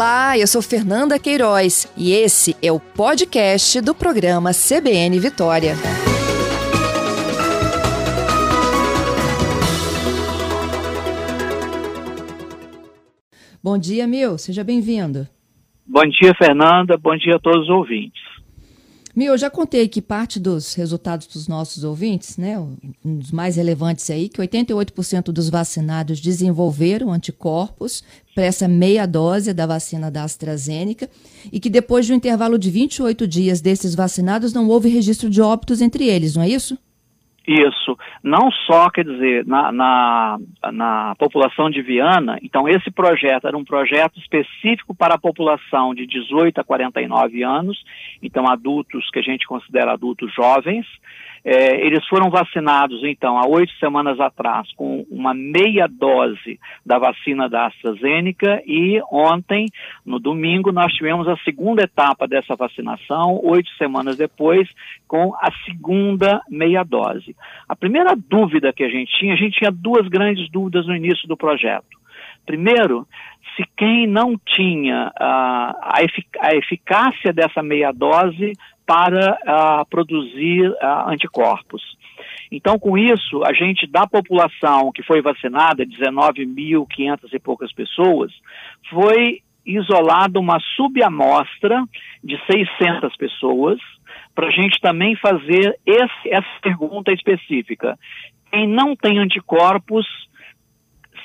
Olá, eu sou Fernanda Queiroz e esse é o podcast do programa CBN Vitória. Bom dia, Mil, seja bem-vindo. Bom dia, Fernanda. Bom dia a todos os ouvintes. Mil, eu já contei que parte dos resultados dos nossos ouvintes, né, um dos mais relevantes aí, que 88% dos vacinados desenvolveram anticorpos para essa meia dose da vacina da AstraZeneca e que depois de um intervalo de 28 dias desses vacinados não houve registro de óbitos entre eles, não é isso? Isso, não só, quer dizer, na, na, na, população de Viana, então esse projeto era um projeto específico para a população de 18 a 49 anos, então adultos que a gente considera adultos jovens, é, eles foram vacinados, então, há oito semanas atrás, com uma meia dose da vacina da AstraZeneca e ontem, no domingo, nós tivemos a segunda etapa dessa vacinação, oito semanas depois, com a segunda meia dose. A primeira dúvida que a gente tinha, a gente tinha duas grandes dúvidas no início do projeto. Primeiro, se quem não tinha uh, a, efic a, eficácia dessa meia dose para uh, produzir uh, anticorpos. Então, com isso, a gente, da população que foi vacinada, 19.500 e poucas pessoas, foi isolada uma subamostra de 600 pessoas, para a gente também fazer esse, essa pergunta específica. Quem não tem anticorpos,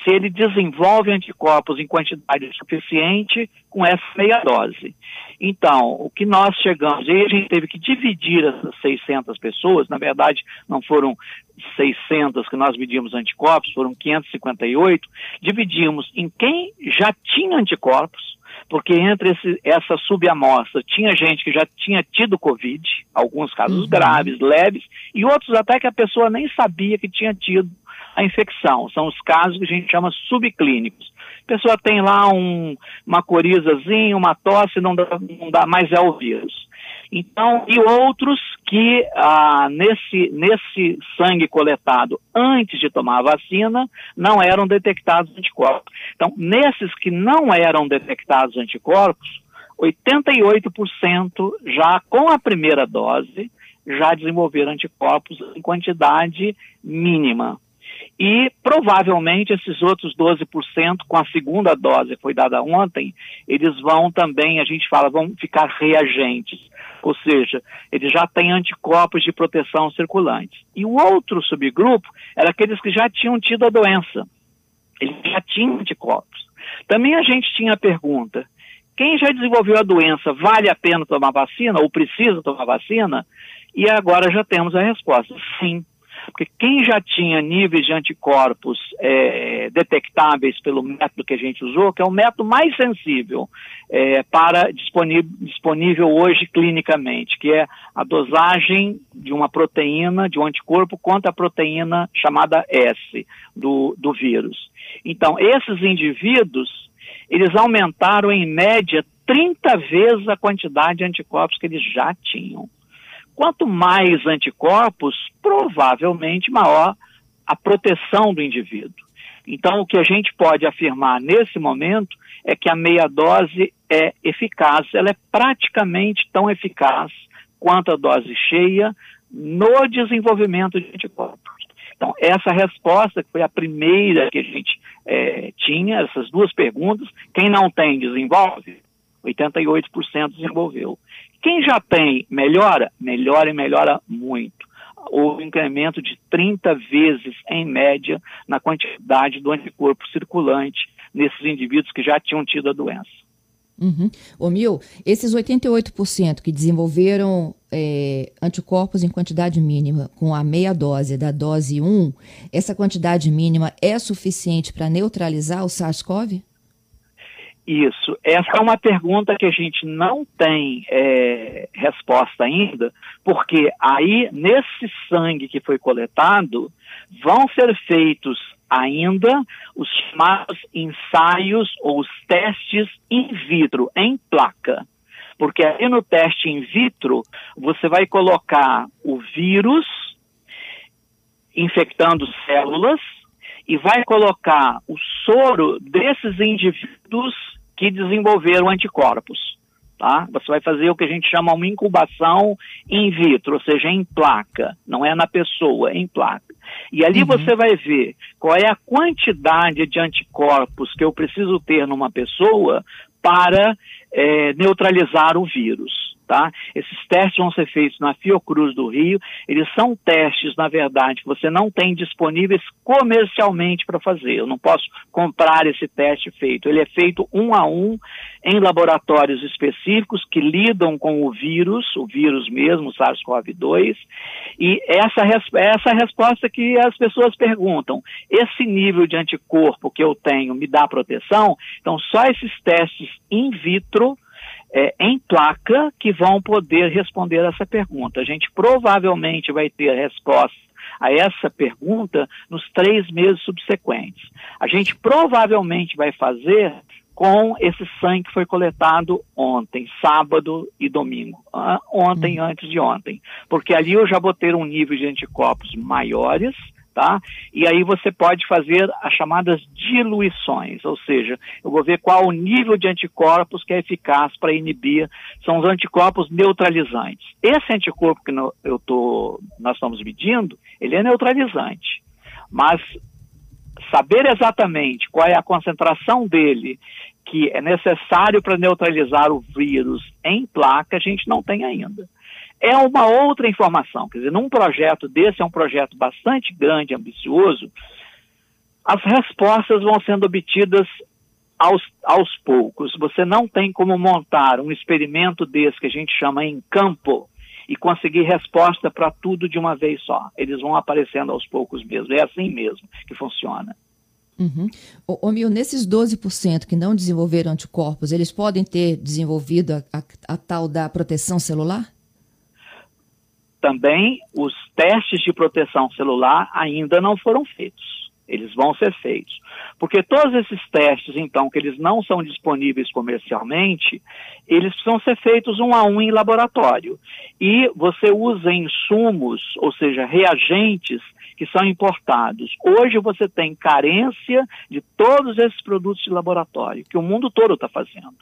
se ele desenvolve anticorpos em quantidade suficiente com essa meia dose. Então, o que nós chegamos, e a gente teve que dividir essas 600 pessoas, na verdade não foram 600 que nós medimos anticorpos, foram 558, dividimos em quem já tinha anticorpos, porque entre esse, essa subamostra tinha gente que já tinha tido Covid, alguns casos uhum. graves, leves, e outros até que a pessoa nem sabia que tinha tido a infecção. São os casos que a gente chama subclínicos. A pessoa tem lá um, uma corizazinha, uma tosse, não dá, não dá mais é o vírus. Então, e outros que ah, nesse, nesse sangue coletado antes de tomar a vacina não eram detectados anticorpos. Então, nesses que não eram detectados anticorpos, 88% já com a primeira dose já desenvolveram anticorpos em quantidade mínima. E provavelmente esses outros 12% com a segunda dose foi dada ontem, eles vão também, a gente fala, vão ficar reagentes. Ou seja, eles já têm anticorpos de proteção circulantes. E o outro subgrupo era aqueles que já tinham tido a doença. Eles já tinham anticorpos. Também a gente tinha a pergunta: quem já desenvolveu a doença vale a pena tomar vacina ou precisa tomar vacina? E agora já temos a resposta: sim porque quem já tinha níveis de anticorpos é, detectáveis pelo método que a gente usou, que é o método mais sensível é, para disponível, disponível hoje clinicamente, que é a dosagem de uma proteína, de um anticorpo contra a proteína chamada S do, do vírus. Então, esses indivíduos, eles aumentaram em média 30 vezes a quantidade de anticorpos que eles já tinham. Quanto mais anticorpos, provavelmente maior a proteção do indivíduo. Então, o que a gente pode afirmar nesse momento é que a meia dose é eficaz, ela é praticamente tão eficaz quanto a dose cheia no desenvolvimento de anticorpos. Então, essa resposta, que foi a primeira que a gente é, tinha, essas duas perguntas, quem não tem, desenvolve, 88% desenvolveu. Quem já tem, melhora? Melhora e melhora muito. Houve um incremento de 30 vezes, em média, na quantidade do anticorpo circulante nesses indivíduos que já tinham tido a doença. Uhum. Ô Mil, esses 88% que desenvolveram é, anticorpos em quantidade mínima com a meia dose da dose 1, essa quantidade mínima é suficiente para neutralizar o SARS-CoV? Isso. Essa é uma pergunta que a gente não tem é, resposta ainda, porque aí, nesse sangue que foi coletado, vão ser feitos ainda os chamados ensaios ou os testes in vitro, em placa. Porque aí no teste in vitro, você vai colocar o vírus infectando células e vai colocar o soro desses indivíduos que desenvolveram anticorpos. Tá? Você vai fazer o que a gente chama uma incubação in vitro, ou seja, em placa, não é na pessoa, é em placa. E ali uhum. você vai ver qual é a quantidade de anticorpos que eu preciso ter numa pessoa para é, neutralizar o vírus. Tá? Esses testes vão ser feitos na Fiocruz do Rio. Eles são testes, na verdade, que você não tem disponíveis comercialmente para fazer. Eu não posso comprar esse teste feito. Ele é feito um a um em laboratórios específicos que lidam com o vírus, o vírus mesmo, o SARS-CoV-2. E essa, essa é resposta que as pessoas perguntam. Esse nível de anticorpo que eu tenho me dá proteção? Então, só esses testes in vitro é, em placa que vão poder responder essa pergunta. A gente provavelmente vai ter a resposta a essa pergunta nos três meses subsequentes. A gente provavelmente vai fazer com esse sangue que foi coletado ontem, sábado e domingo, ontem, hum. antes de ontem, porque ali eu já vou ter um nível de anticorpos maiores, tá? E aí você pode fazer as chamadas diluições, ou seja, eu vou ver qual o nível de anticorpos que é eficaz para inibir, são os anticorpos neutralizantes. Esse anticorpo que eu tô, nós estamos medindo, ele é neutralizante, mas saber exatamente qual é a concentração dele que é necessário para neutralizar o vírus em placa, a gente não tem ainda é uma outra informação. Quer dizer, num projeto desse, é um projeto bastante grande, ambicioso, as respostas vão sendo obtidas aos, aos poucos. Você não tem como montar um experimento desse que a gente chama em campo e conseguir resposta para tudo de uma vez só. Eles vão aparecendo aos poucos mesmo. É assim mesmo que funciona. Uhum. Ô Mil, nesses 12% que não desenvolveram anticorpos, eles podem ter desenvolvido a, a, a tal da proteção celular? Também os testes de proteção celular ainda não foram feitos. Eles vão ser feitos. Porque todos esses testes, então, que eles não são disponíveis comercialmente, eles precisam ser feitos um a um em laboratório. E você usa insumos, ou seja, reagentes que são importados. Hoje você tem carência de todos esses produtos de laboratório, que o mundo todo está fazendo.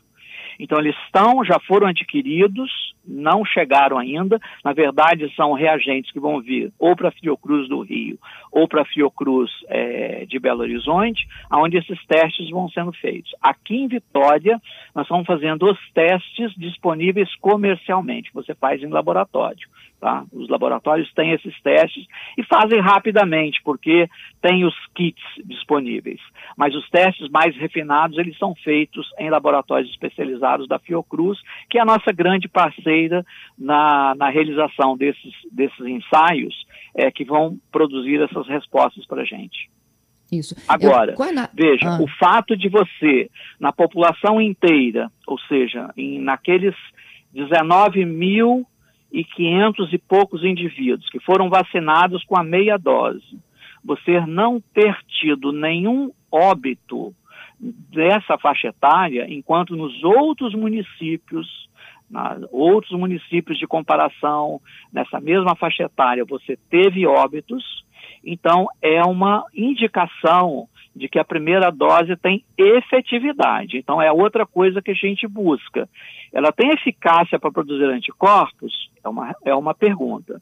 Então, eles estão, já foram adquiridos, não chegaram ainda. Na verdade, são reagentes que vão vir ou para a Fiocruz do Rio ou para a Fiocruz é, de Belo Horizonte, onde esses testes vão sendo feitos. Aqui em Vitória, nós estamos fazendo os testes disponíveis comercialmente, você faz em laboratório. Tá? Os laboratórios têm esses testes e fazem rapidamente, porque tem os kits disponíveis. Mas os testes mais refinados, eles são feitos em laboratórios especializados da Fiocruz, que é a nossa grande parceira na, na realização desses, desses ensaios, é, que vão produzir essas respostas para a gente. Isso. Agora, Eu, na... veja, ah. o fato de você, na população inteira, ou seja, em, naqueles 19 mil e 500 e poucos indivíduos que foram vacinados com a meia dose, você não ter tido nenhum óbito dessa faixa etária, enquanto nos outros municípios, na, outros municípios de comparação, nessa mesma faixa etária, você teve óbitos, então é uma indicação de que a primeira dose tem efetividade. Então é outra coisa que a gente busca. Ela tem eficácia para produzir anticorpos? É uma, é uma pergunta.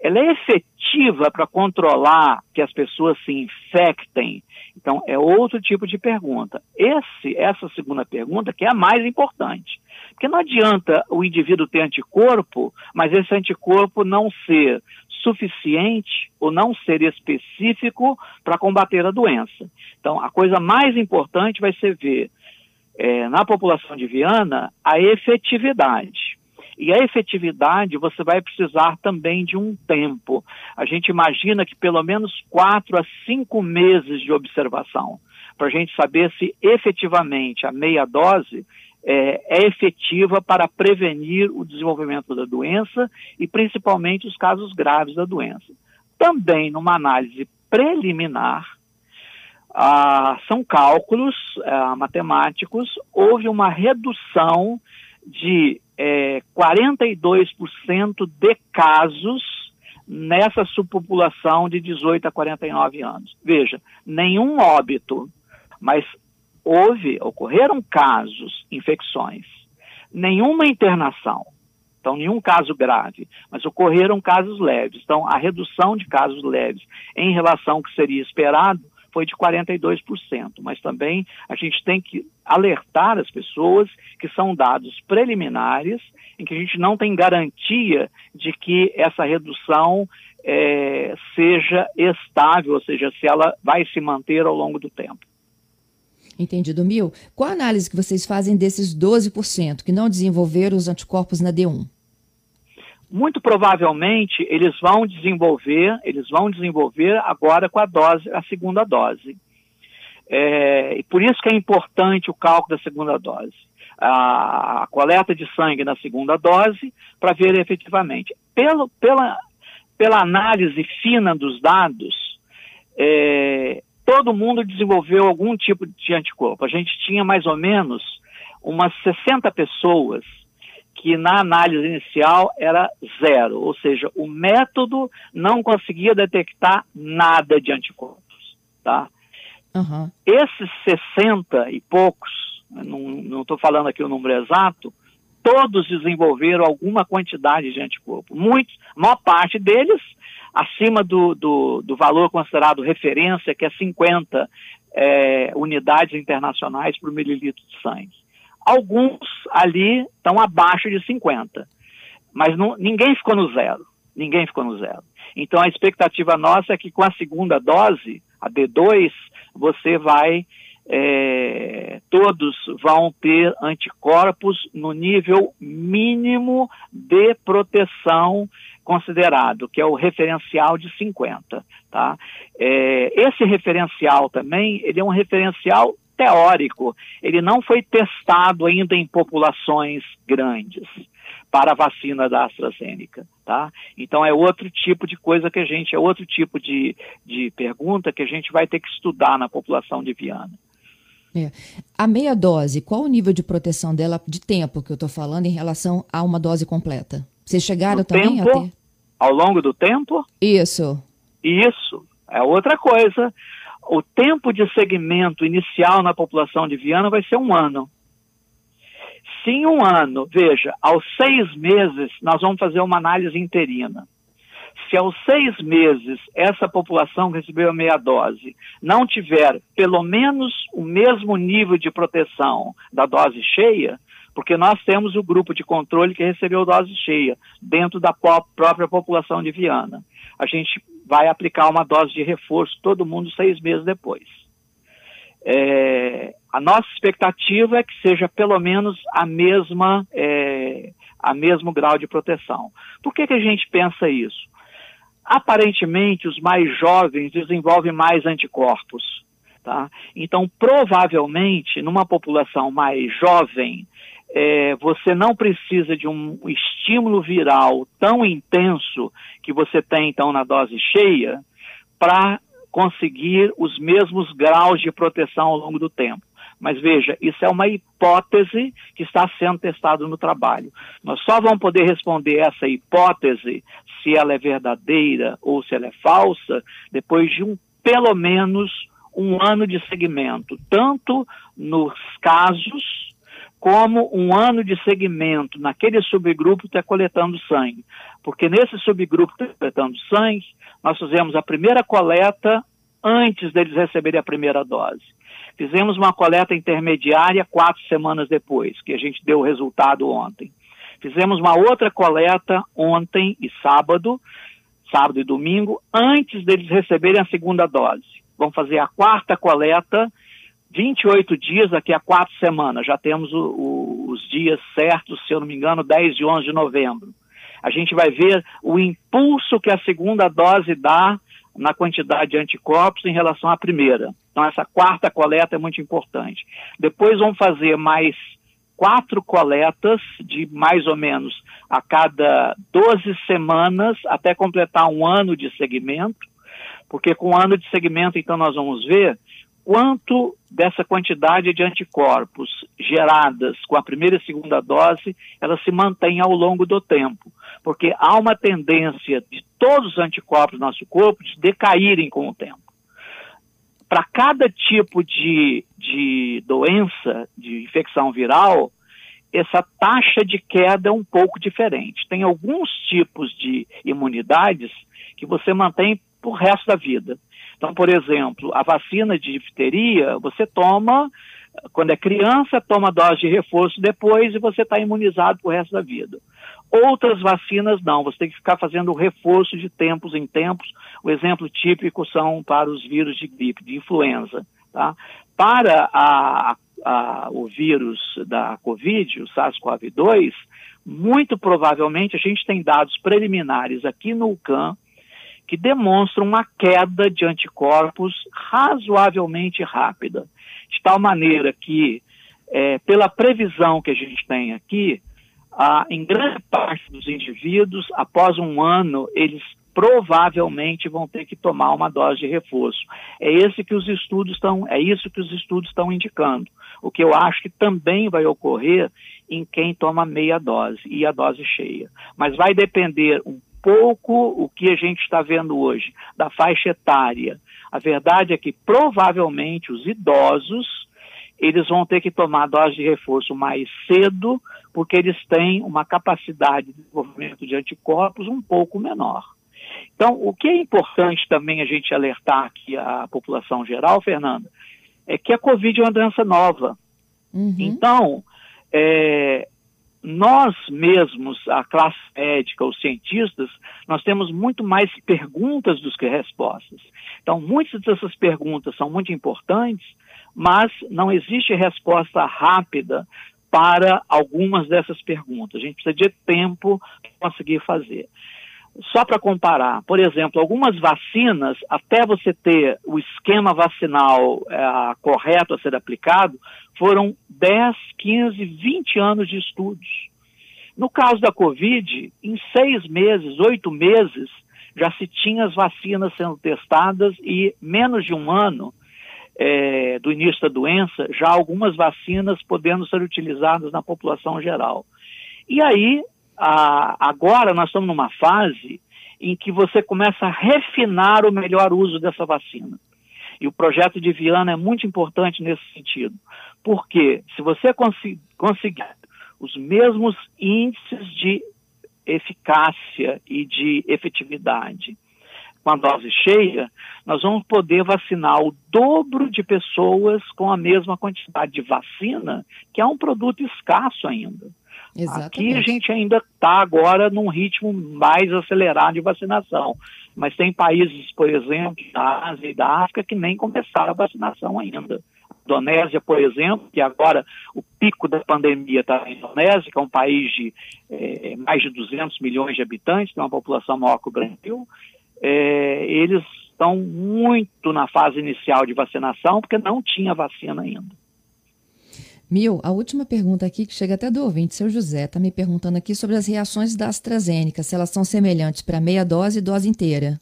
Ela é efetiva para controlar que as pessoas se infectem? Então é outro tipo de pergunta. Esse, essa segunda pergunta que é a mais importante. Porque não adianta o indivíduo ter anticorpo, mas esse anticorpo não ser suficiente ou não ser específico para combater a doença. Então, a coisa mais importante vai ser ver é, na população de Viana a efetividade. E a efetividade você vai precisar também de um tempo. A gente imagina que pelo menos quatro a cinco meses de observação para a gente saber se efetivamente a meia dose é, é efetiva para prevenir o desenvolvimento da doença e principalmente os casos graves da doença. Também numa análise preliminar, ah, são cálculos ah, matemáticos, houve uma redução de é, 42% de casos nessa subpopulação de 18 a 49 anos. Veja, nenhum óbito, mas houve, ocorreram casos, infecções, nenhuma internação, então nenhum caso grave, mas ocorreram casos leves. Então a redução de casos leves em relação ao que seria esperado foi de 42%, mas também a gente tem que alertar as pessoas que são dados preliminares em que a gente não tem garantia de que essa redução é, seja estável, ou seja, se ela vai se manter ao longo do tempo. Entendido, Mil. Qual a análise que vocês fazem desses 12% que não desenvolveram os anticorpos na D1? Muito provavelmente eles vão desenvolver, eles vão desenvolver agora com a dose, a segunda dose. É, e por isso que é importante o cálculo da segunda dose. A, a coleta de sangue na segunda dose para ver efetivamente. Pelo, pela, pela análise fina dos dados, é, todo mundo desenvolveu algum tipo de anticorpo. A gente tinha mais ou menos umas 60 pessoas que na análise inicial era zero, ou seja, o método não conseguia detectar nada de anticorpos, tá? Uhum. Esses 60 e poucos, não estou falando aqui o número exato, todos desenvolveram alguma quantidade de anticorpo. Muitos, a maior parte deles acima do, do, do valor considerado referência, que é 50 é, unidades internacionais por mililitro de sangue. Alguns ali estão abaixo de 50, mas não, ninguém ficou no zero. Ninguém ficou no zero. Então a expectativa nossa é que com a segunda dose, a D2, você vai é, todos vão ter anticorpos no nível mínimo de proteção considerado, que é o referencial de 50. Tá? É, esse referencial também, ele é um referencial teórico, ele não foi testado ainda em populações grandes para a vacina da AstraZeneca, tá? Então é outro tipo de coisa que a gente, é outro tipo de, de pergunta que a gente vai ter que estudar na população de Viana. É. A meia dose, qual o nível de proteção dela de tempo que eu estou falando em relação a uma dose completa? Vocês chegaram também tempo, a ter? Ao longo do tempo? Isso. Isso. É outra coisa. O tempo de segmento inicial na população de Viana vai ser um ano. Se em um ano, veja, aos seis meses, nós vamos fazer uma análise interina se aos seis meses essa população que recebeu a meia dose não tiver pelo menos o mesmo nível de proteção da dose cheia, porque nós temos o grupo de controle que recebeu dose cheia dentro da própria população de Viana. A gente vai aplicar uma dose de reforço todo mundo seis meses depois. É, a nossa expectativa é que seja pelo menos a mesma, é, a mesmo grau de proteção. Por que, que a gente pensa isso? Aparentemente, os mais jovens desenvolvem mais anticorpos. Tá? Então, provavelmente, numa população mais jovem, é, você não precisa de um estímulo viral tão intenso que você tem, então, na dose cheia, para conseguir os mesmos graus de proteção ao longo do tempo. Mas veja, isso é uma hipótese que está sendo testada no trabalho. Nós só vamos poder responder essa hipótese se ela é verdadeira ou se ela é falsa depois de um pelo menos um ano de segmento, tanto nos casos como um ano de segmento naquele subgrupo está coletando sangue. Porque nesse subgrupo que está coletando sangue, nós fizemos a primeira coleta antes deles receberem a primeira dose. Fizemos uma coleta intermediária quatro semanas depois, que a gente deu o resultado ontem. Fizemos uma outra coleta ontem e sábado, sábado e domingo, antes deles receberem a segunda dose. Vamos fazer a quarta coleta, 28 dias, daqui a quatro semanas. Já temos o, o, os dias certos, se eu não me engano, 10 e 11 de novembro. A gente vai ver o impulso que a segunda dose dá na quantidade de anticorpos em relação à primeira. Então, essa quarta coleta é muito importante. Depois vamos fazer mais quatro coletas de mais ou menos a cada 12 semanas até completar um ano de segmento, porque com um ano de segmento, então, nós vamos ver quanto dessa quantidade de anticorpos geradas com a primeira e segunda dose, ela se mantém ao longo do tempo, porque há uma tendência de todos os anticorpos do nosso corpo de decaírem com o tempo. para cada tipo de, de doença, de infecção viral, essa taxa de queda é um pouco diferente. Tem alguns tipos de imunidades que você mantém por resto da vida. Então, por exemplo, a vacina de difteria, você toma, quando é criança, toma dose de reforço depois e você está imunizado por resto da vida. Outras vacinas não, você tem que ficar fazendo o reforço de tempos em tempos. O exemplo típico são para os vírus de gripe, de influenza. Tá? Para a, a, o vírus da Covid, o SARS-CoV-2, muito provavelmente a gente tem dados preliminares aqui no UCAM que demonstram uma queda de anticorpos razoavelmente rápida, de tal maneira que, é, pela previsão que a gente tem aqui, em grande parte dos indivíduos, após um ano, eles provavelmente vão ter que tomar uma dose de reforço. É esse que os estudos estão, é isso que os estudos estão indicando. O que eu acho que também vai ocorrer em quem toma meia dose e a dose cheia. Mas vai depender um pouco o que a gente está vendo hoje da faixa etária. A verdade é que provavelmente os idosos eles vão ter que tomar dose de reforço mais cedo, porque eles têm uma capacidade de desenvolvimento de anticorpos um pouco menor. Então, o que é importante também a gente alertar aqui a população geral, Fernanda, é que a Covid é uma doença nova. Uhum. Então, é, nós mesmos, a classe médica, os cientistas, nós temos muito mais perguntas do que respostas. Então, muitas dessas perguntas são muito importantes, mas não existe resposta rápida para algumas dessas perguntas. A gente precisa de tempo para conseguir fazer. Só para comparar, por exemplo, algumas vacinas, até você ter o esquema vacinal é, correto a ser aplicado, foram 10, 15, 20 anos de estudos. No caso da Covid, em seis meses, oito meses, já se tinha as vacinas sendo testadas e menos de um ano é, do início da doença, já algumas vacinas podendo ser utilizadas na população geral. E aí, a, agora nós estamos numa fase em que você começa a refinar o melhor uso dessa vacina. E o projeto de Viana é muito importante nesse sentido. Porque se você conseguir os mesmos índices de eficácia e de efetividade com a dose cheia, nós vamos poder vacinar o dobro de pessoas com a mesma quantidade de vacina, que é um produto escasso ainda. Exatamente. Aqui a gente ainda está agora num ritmo mais acelerado de vacinação. Mas tem países, por exemplo, da Ásia e da África, que nem começaram a vacinação ainda. A Indonésia, por exemplo, que agora o pico da pandemia está na Indonésia, que é um país de é, mais de 200 milhões de habitantes, tem uma população maior que o Brasil, é, eles estão muito na fase inicial de vacinação, porque não tinha vacina ainda. Mil, a última pergunta aqui, que chega até do ouvinte, seu José, está me perguntando aqui sobre as reações da AstraZeneca, se elas são semelhantes para meia dose e dose inteira.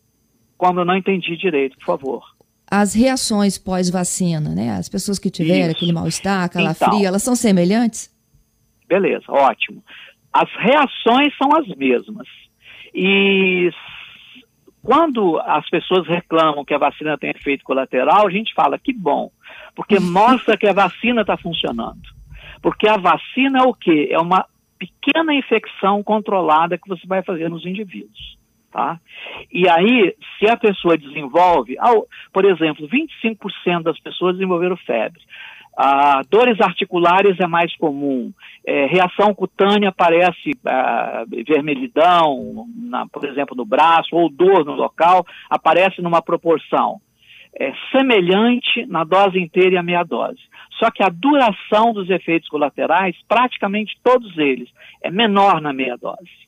Como eu não entendi direito, por favor. As reações pós-vacina, né? As pessoas que tiveram Isso. aquele mal-estar, calafrio, então, elas são semelhantes? Beleza, ótimo. As reações são as mesmas. E quando as pessoas reclamam que a vacina tem efeito colateral, a gente fala que bom porque mostra que a vacina está funcionando. Porque a vacina é o quê? É uma pequena infecção controlada que você vai fazer nos indivíduos. Tá? E aí, se a pessoa desenvolve, por exemplo, 25% das pessoas desenvolveram febre. Ah, dores articulares é mais comum. É, reação cutânea aparece ah, vermelhidão, na, por exemplo, no braço, ou dor no local, aparece numa proporção é, semelhante na dose inteira e a meia dose. Só que a duração dos efeitos colaterais, praticamente todos eles, é menor na meia dose.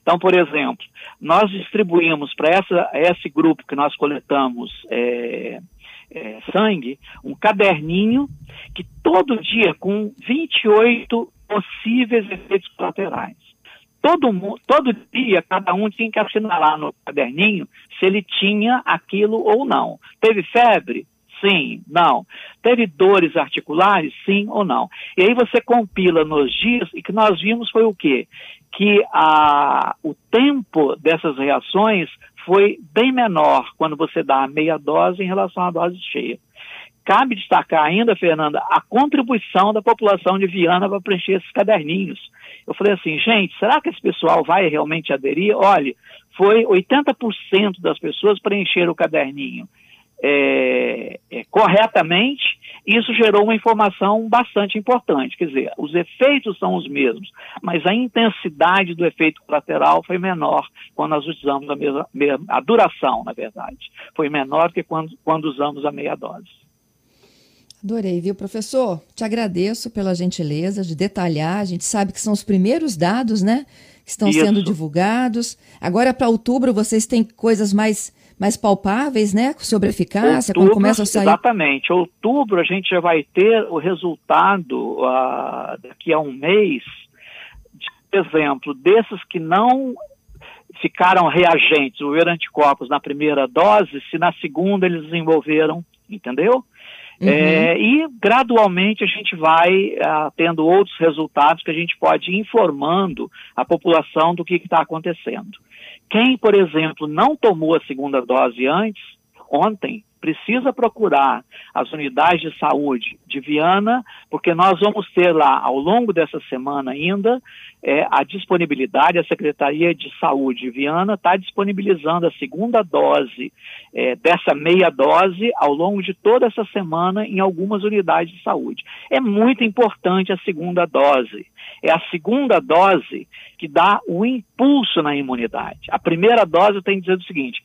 Então, por exemplo, nós distribuímos para esse grupo que nós coletamos é, é, sangue um caderninho que todo dia, com 28 possíveis efeitos colaterais todo, todo dia cada um tinha que assinalar no caderninho se ele tinha aquilo ou não. Teve febre? Sim, não. Teve dores articulares? Sim ou não. E aí você compila nos dias e que nós vimos foi o quê? Que a, o tempo dessas reações foi bem menor quando você dá a meia dose em relação à dose cheia. Cabe destacar ainda, Fernanda, a contribuição da população de Viana para preencher esses caderninhos. Eu falei assim, gente, será que esse pessoal vai realmente aderir? Olha, foi 80% das pessoas preencheram o caderninho é, é, corretamente, isso gerou uma informação bastante importante. Quer dizer, os efeitos são os mesmos, mas a intensidade do efeito colateral foi menor quando nós usamos a mesma, a duração, na verdade, foi menor que quando, quando usamos a meia dose. Adorei, viu, professor? Te agradeço pela gentileza de detalhar. A gente sabe que são os primeiros dados, né? Que estão Isso. sendo divulgados. Agora, para outubro, vocês têm coisas mais mais palpáveis, né, sobre eficácia, outubro, quando começa a sair. Exatamente. Outubro a gente já vai ter o resultado uh, daqui a um mês, de, por exemplo, desses que não ficaram reagentes, ou anticorpos na primeira dose, se na segunda eles desenvolveram, entendeu? Uhum. É, e gradualmente a gente vai uh, tendo outros resultados que a gente pode ir informando a população do que está acontecendo. Quem, por exemplo, não tomou a segunda dose antes, ontem, precisa procurar as unidades de saúde de Viana, porque nós vamos ter lá, ao longo dessa semana ainda, é, a disponibilidade, a Secretaria de Saúde de Viana está disponibilizando a segunda dose é, dessa meia dose ao longo de toda essa semana em algumas unidades de saúde. É muito importante a segunda dose. É a segunda dose que dá o impulso na imunidade. A primeira dose tem que dizer o seguinte: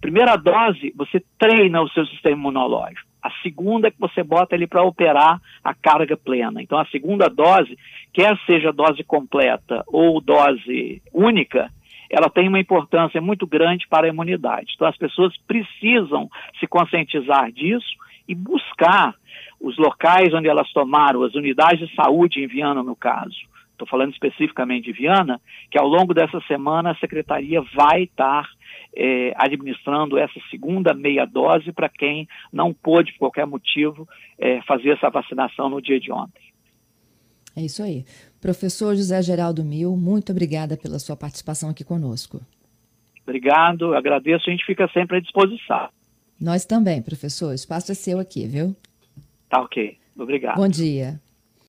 Primeira dose, você treina o seu sistema imunológico. A segunda é que você bota ele para operar a carga plena. Então, a segunda dose, quer seja dose completa ou dose única, ela tem uma importância muito grande para a imunidade. Então, as pessoas precisam se conscientizar disso e buscar os locais onde elas tomaram, as unidades de saúde em Viana, no caso. Estou falando especificamente de Viana, que ao longo dessa semana a secretaria vai estar é, administrando essa segunda meia dose para quem não pôde, por qualquer motivo, é, fazer essa vacinação no dia de ontem. É isso aí. Professor José Geraldo Mil, muito obrigada pela sua participação aqui conosco. Obrigado, agradeço, a gente fica sempre à disposição. Nós também, professor. O espaço é seu aqui, viu? Tá ok. Obrigado. Bom dia.